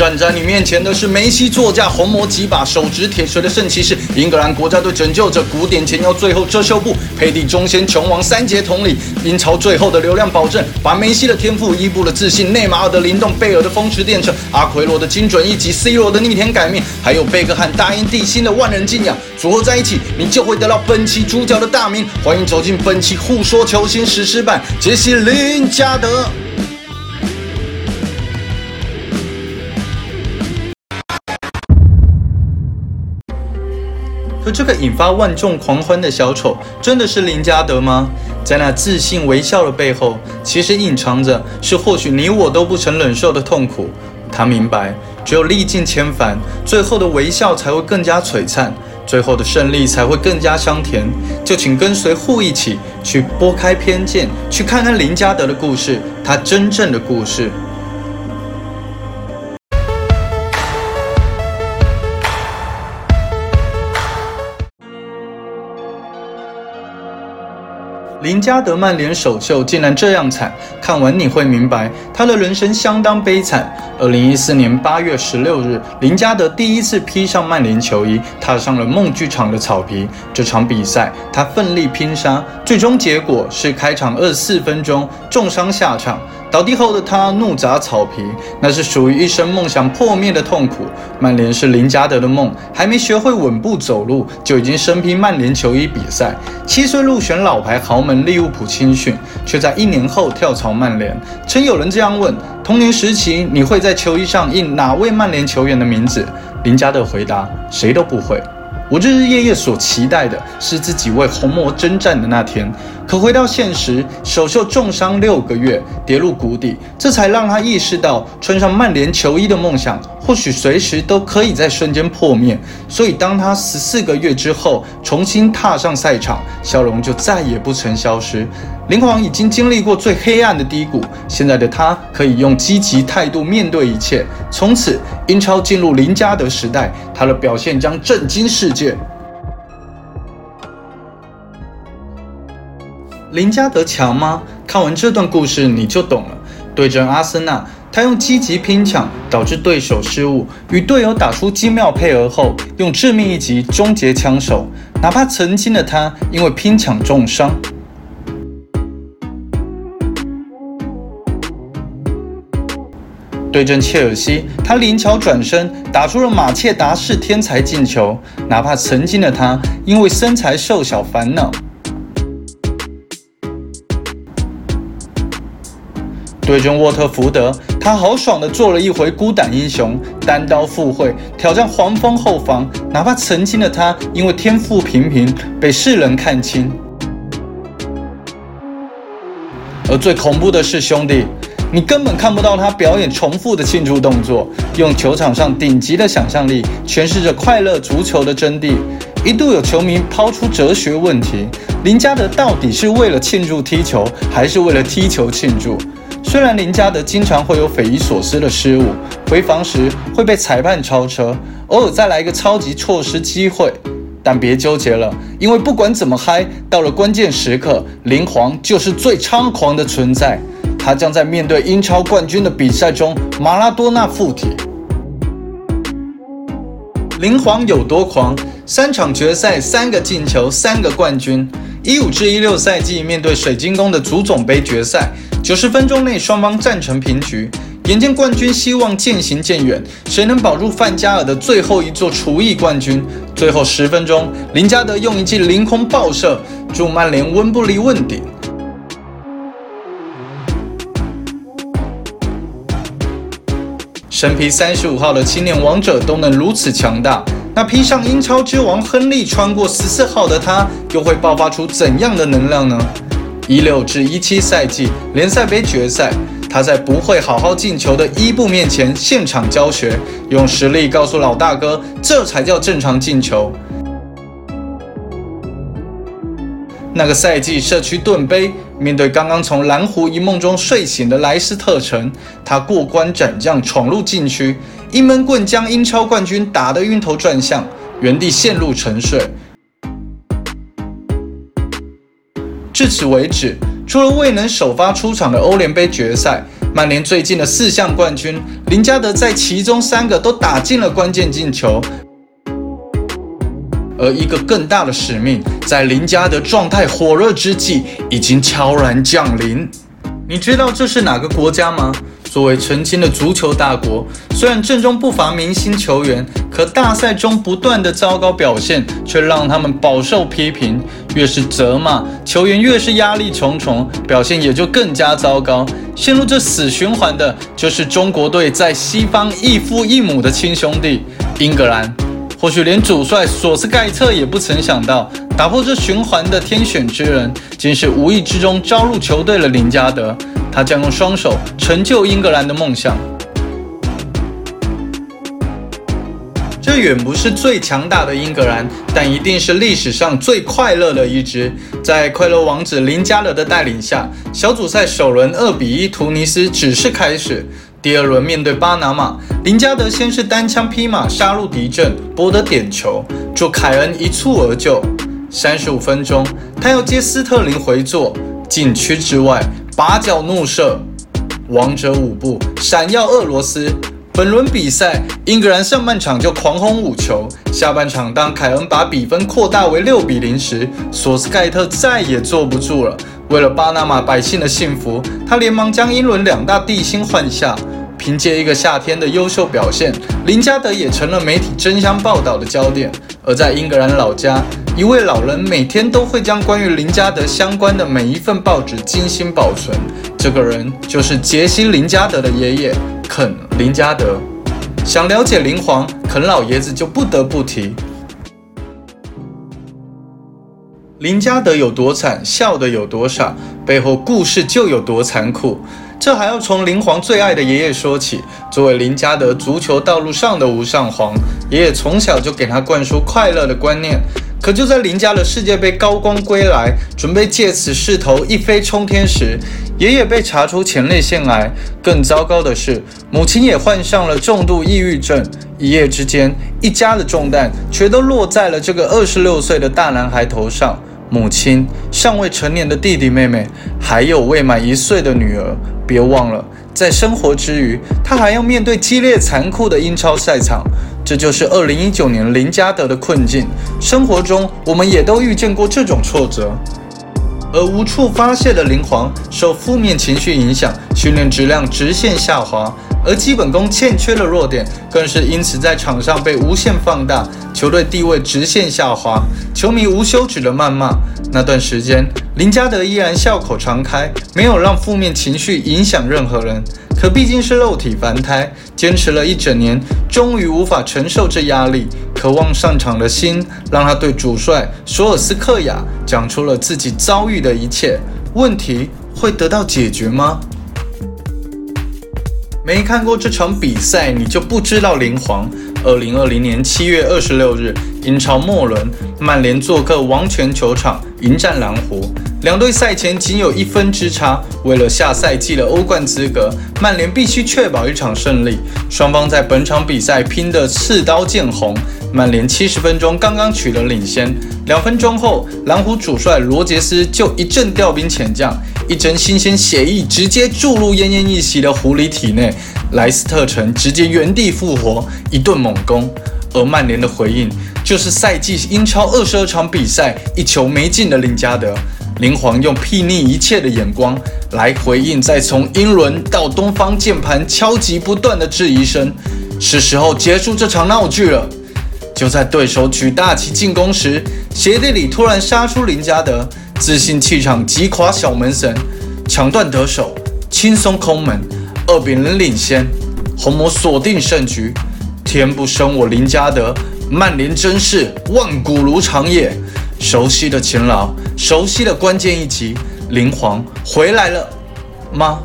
站在你面前的是梅西座驾红魔几把，手执铁锤的圣骑士，英格兰国家队拯救者，古典前腰最后遮羞布，佩蒂中线琼王三杰统领，英超最后的流量保证，把梅西的天赋、伊布的自信、内马尔的灵动、贝尔的风驰电掣、阿奎罗的精准一击、C 罗的逆天改命，还有贝克汉大英帝星的万人敬仰，组合在一起，你就会得到本期主角的大名。欢迎走进本期互说球星史诗版，杰西林加德。可这个引发万众狂欢的小丑，真的是林加德吗？在那自信微笑的背后，其实隐藏着是或许你我都不曾忍受的痛苦。他明白，只有历尽千帆，最后的微笑才会更加璀璨，最后的胜利才会更加香甜。就请跟随护一起去拨开偏见，去看看林加德的故事，他真正的故事。林加德曼联首秀竟然这样惨，看完你会明白他的人生相当悲惨。二零一四年八月十六日，林加德第一次披上曼联球衣，踏上了梦剧场的草皮。这场比赛他奋力拼杀，最终结果是开场二十四分钟重伤下场。倒地后的他怒砸草皮，那是属于一生梦想破灭的痛苦。曼联是林加德的梦，还没学会稳步走路，就已经身披曼联球衣比赛。七岁入选老牌豪门利物浦青训，却在一年后跳槽曼联。曾有人这样问：童年时期你会在球衣上印哪位曼联球员的名字？林加德回答：谁都不会。我日日夜夜所期待的是自己为红魔征战的那天，可回到现实，首秀重伤六个月，跌入谷底，这才让他意识到穿上曼联球衣的梦想，或许随时都可以在瞬间破灭。所以，当他十四个月之后重新踏上赛场，笑容就再也不曾消失。林皇已经经历过最黑暗的低谷，现在的他可以用积极态度面对一切。从此，英超进入林加德时代，他的表现将震惊世界。林加德强吗？看完这段故事你就懂了。对阵阿森纳，他用积极拼抢导致对手失误，与队友打出精妙配合后，用致命一击终结枪手。哪怕曾经的他因为拼抢重伤。对阵切尔西，他灵巧转身，打出了马切达式天才进球。哪怕曾经的他因为身材瘦小烦恼。对阵沃特福德，他豪爽的做了一回孤胆英雄，单刀赴会挑战黄蜂后防。哪怕曾经的他因为天赋平平，被世人看轻。而最恐怖的是，兄弟。你根本看不到他表演重复的庆祝动作，用球场上顶级的想象力诠释着快乐足球的真谛。一度有球迷抛出哲学问题：林加德到底是为了庆祝踢球，还是为了踢球庆祝？虽然林加德经常会有匪夷所思的失误，回防时会被裁判超车，偶尔再来一个超级错失机会，但别纠结了，因为不管怎么嗨，到了关键时刻，林皇就是最猖狂的存在。他将在面对英超冠军的比赛中，马拉多纳附体。林皇有多狂？三场决赛，三个进球，三个冠军。一五至一六赛季面对水晶宫的足总杯决赛，九十分钟内双方战成平局。眼见冠军希望渐行渐远，谁能保住范加尔的最后一座厨艺冠军？最后十分钟，林加德用一记凌空爆射，助曼联温布利问鼎。身披三十五号的青年王者都能如此强大，那披上英超之王亨利穿过十四号的他，又会爆发出怎样的能量呢？一六至一七赛季联赛杯决赛，他在不会好好进球的伊布面前现场教学，用实力告诉老大哥，这才叫正常进球。那个赛季社区盾杯，面对刚刚从蓝湖一梦中睡醒的莱斯特城，他过关斩将闯入禁区，一闷棍将英超冠军打得晕头转向，原地陷入沉睡。至此为止，除了未能首发出场的欧联杯决赛，曼联最近的四项冠军，林加德在其中三个都打进了关键进球。而一个更大的使命，在林加德状态火热之际，已经悄然降临。你知道这是哪个国家吗？作为曾经的足球大国，虽然阵中不乏明星球员，可大赛中不断的糟糕表现，却让他们饱受批评。越是责骂球员，越是压力重重，表现也就更加糟糕。陷入这死循环的，就是中国队在西方异父异母的亲兄弟——英格兰。或许连主帅索斯盖特也不曾想到，打破这循环的天选之人，竟是无意之中招入球队的林加德。他将用双手成就英格兰的梦想。这远不是最强大的英格兰，但一定是历史上最快乐的一支。在快乐王子林加德的带领下，小组赛首轮二比一突尼斯只是开始。第二轮面对巴拿马，林加德先是单枪匹马杀入敌阵，博得点球，助凯恩一蹴而就。三十五分钟，他要接斯特林回做，禁区之外。拔脚怒射，王者舞步闪耀俄罗斯。本轮比赛，英格兰上半场就狂轰五球，下半场当凯恩把比分扩大为六比零时，索斯盖特再也坐不住了。为了巴拿马百姓的幸福，他连忙将英伦两大帝星换下。凭借一个夏天的优秀表现，林加德也成了媒体争相报道的焦点。而在英格兰老家，一位老人每天都会将关于林加德相关的每一份报纸精心保存。这个人就是杰西·林加德的爷爷肯·林加德。想了解林皇肯老爷子，就不得不提林加德有多惨，笑得有多傻，背后故事就有多残酷。这还要从林皇最爱的爷爷说起。作为林家的足球道路上的无上皇，爷爷从小就给他灌输快乐的观念。可就在林家的世界杯高光归来，准备借此势头一飞冲天时，爷爷被查出前列腺癌。更糟糕的是，母亲也患上了重度抑郁症。一夜之间，一家的重担全都落在了这个二十六岁的大男孩头上。母亲、尚未成年的弟弟妹妹，还有未满一岁的女儿。别忘了，在生活之余，他还要面对激烈残酷的英超赛场。这就是二零一九年林加德的困境。生活中，我们也都遇见过这种挫折，而无处发泄的林皇受负面情绪影响，训练质量直线下滑。而基本功欠缺的弱点，更是因此在场上被无限放大，球队地位直线下滑，球迷无休止的谩骂。那段时间，林加德依然笑口常开，没有让负面情绪影响任何人。可毕竟是肉体凡胎，坚持了一整年，终于无法承受这压力，渴望上场的心，让他对主帅索尔斯克亚讲出了自己遭遇的一切。问题会得到解决吗？没看过这场比赛，你就不知道林皇。二零二零年七月二十六日，英超末轮，曼联做客王权球场迎战蓝湖。两队赛前仅有一分之差，为了下赛季的欧冠资格，曼联必须确保一场胜利。双方在本场比赛拼得刺刀见红。曼联七十分钟刚刚取得领先，两分钟后，蓝湖主帅罗杰斯就一阵调兵遣将。一针新鲜血液直接注入奄奄一息的狐狸体内，莱斯特城直接原地复活，一顿猛攻。而曼联的回应就是赛季英超二十二场比赛一球没进的林加德。林皇用睥睨一切的眼光来回应，再从英伦到东方键盘敲击不断的质疑声，是时候结束这场闹剧了。就在对手举大旗进攻时，鞋底里突然杀出林加德。自信气场击垮小门神，抢断得手，轻松空门，二比零领先，红魔锁定胜局。天不生我林加德，曼联真是万古如长夜。熟悉的勤劳，熟悉的关键一击，林皇回来了吗？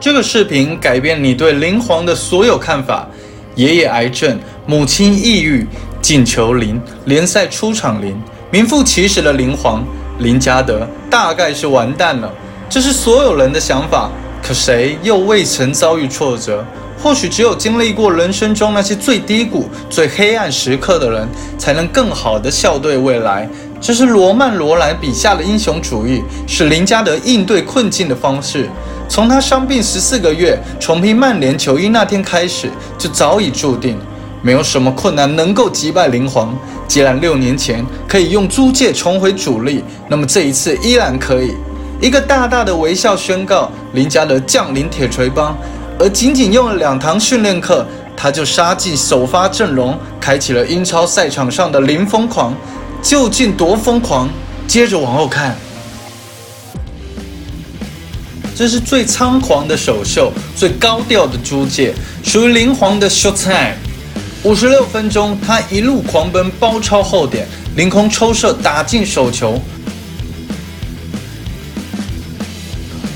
这个视频改变你对林皇的所有看法。爷爷癌症，母亲抑郁，进球零，联赛出场零。名副其实的林皇林加德大概是完蛋了，这是所有人的想法。可谁又未曾遭遇挫折？或许只有经历过人生中那些最低谷、最黑暗时刻的人，才能更好的笑对未来。这是罗曼·罗兰笔下的英雄主义，是林加德应对困境的方式。从他伤病十四个月重披曼联球衣那天开始，就早已注定，没有什么困难能够击败灵皇。既然六年前可以用租借重回主力，那么这一次依然可以。一个大大的微笑宣告林加德降临铁锤帮，而仅仅用了两堂训练课，他就杀进首发阵容，开启了英超赛场上的零疯狂。究竟多疯狂？接着往后看，这是最猖狂的首秀，最高调的租借，属于灵皇的 short time。五十六分钟，他一路狂奔，包抄后点，凌空抽射打进手球。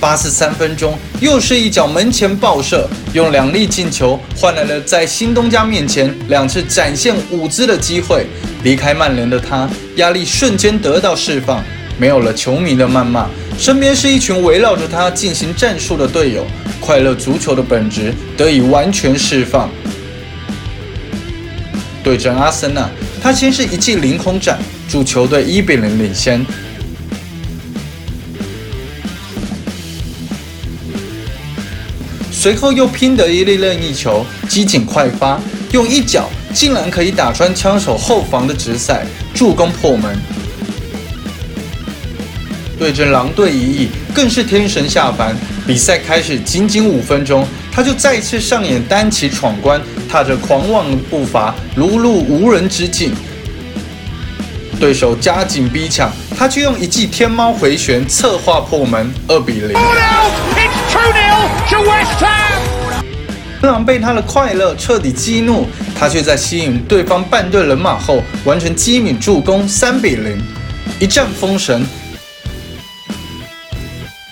八十三分钟，又是一脚门前爆射，用两粒进球换来了在新东家面前两次展现舞姿的机会。离开曼联的他，压力瞬间得到释放，没有了球迷的谩骂，身边是一群围绕着他进行战术的队友，快乐足球的本质得以完全释放。对阵阿森纳，他先是一记凌空斩，助球队一比零领先。随后又拼得一粒任意球，机警快发，用一脚竟然可以打穿枪手后防的直塞，助攻破门。对阵狼队一役更是天神下凡，比赛开始仅仅五分钟，他就再次上演单骑闯关，踏着狂妄的步伐，如入无人之境。对手加紧逼抢，他却用一记天猫回旋策划破门，二比零。特朗被他的快乐彻底激怒，他却在吸引对方半队人马后，完成机敏助攻，三比零，一战封神。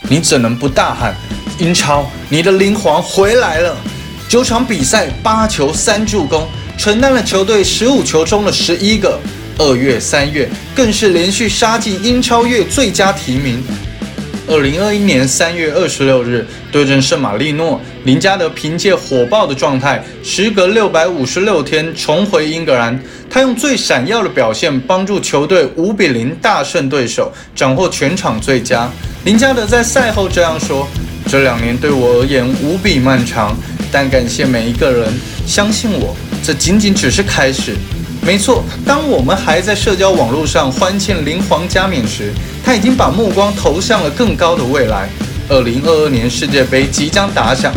你怎能不大喊英超，你的灵皇回来了！九场比赛八球三助攻，承担了球队十五球中的十一个。二月、三月更是连续杀进英超月最佳提名。二零二一年三月二十六日对阵圣马力诺，林加德凭借火爆的状态，时隔六百五十六天重回英格兰。他用最闪耀的表现帮助球队五比零大胜对手，斩获全场最佳。林加德在赛后这样说：“这两年对我而言无比漫长，但感谢每一个人相信我，这仅仅只是开始。”没错，当我们还在社交网络上欢庆灵皇加冕时，他已经把目光投向了更高的未来。二零二二年世界杯即将打响，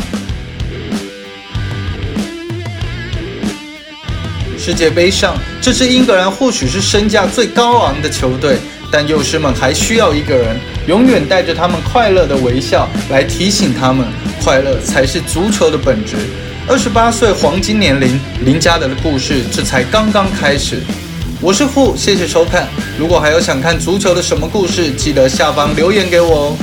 世界杯上，这支英格兰或许是身价最高昂的球队，但幼师们还需要一个人，永远带着他们快乐的微笑，来提醒他们，快乐才是足球的本质。二十八岁黄金年龄，林加德的故事这才刚刚开始。我是傅，谢谢收看。如果还有想看足球的什么故事，记得下方留言给我哦。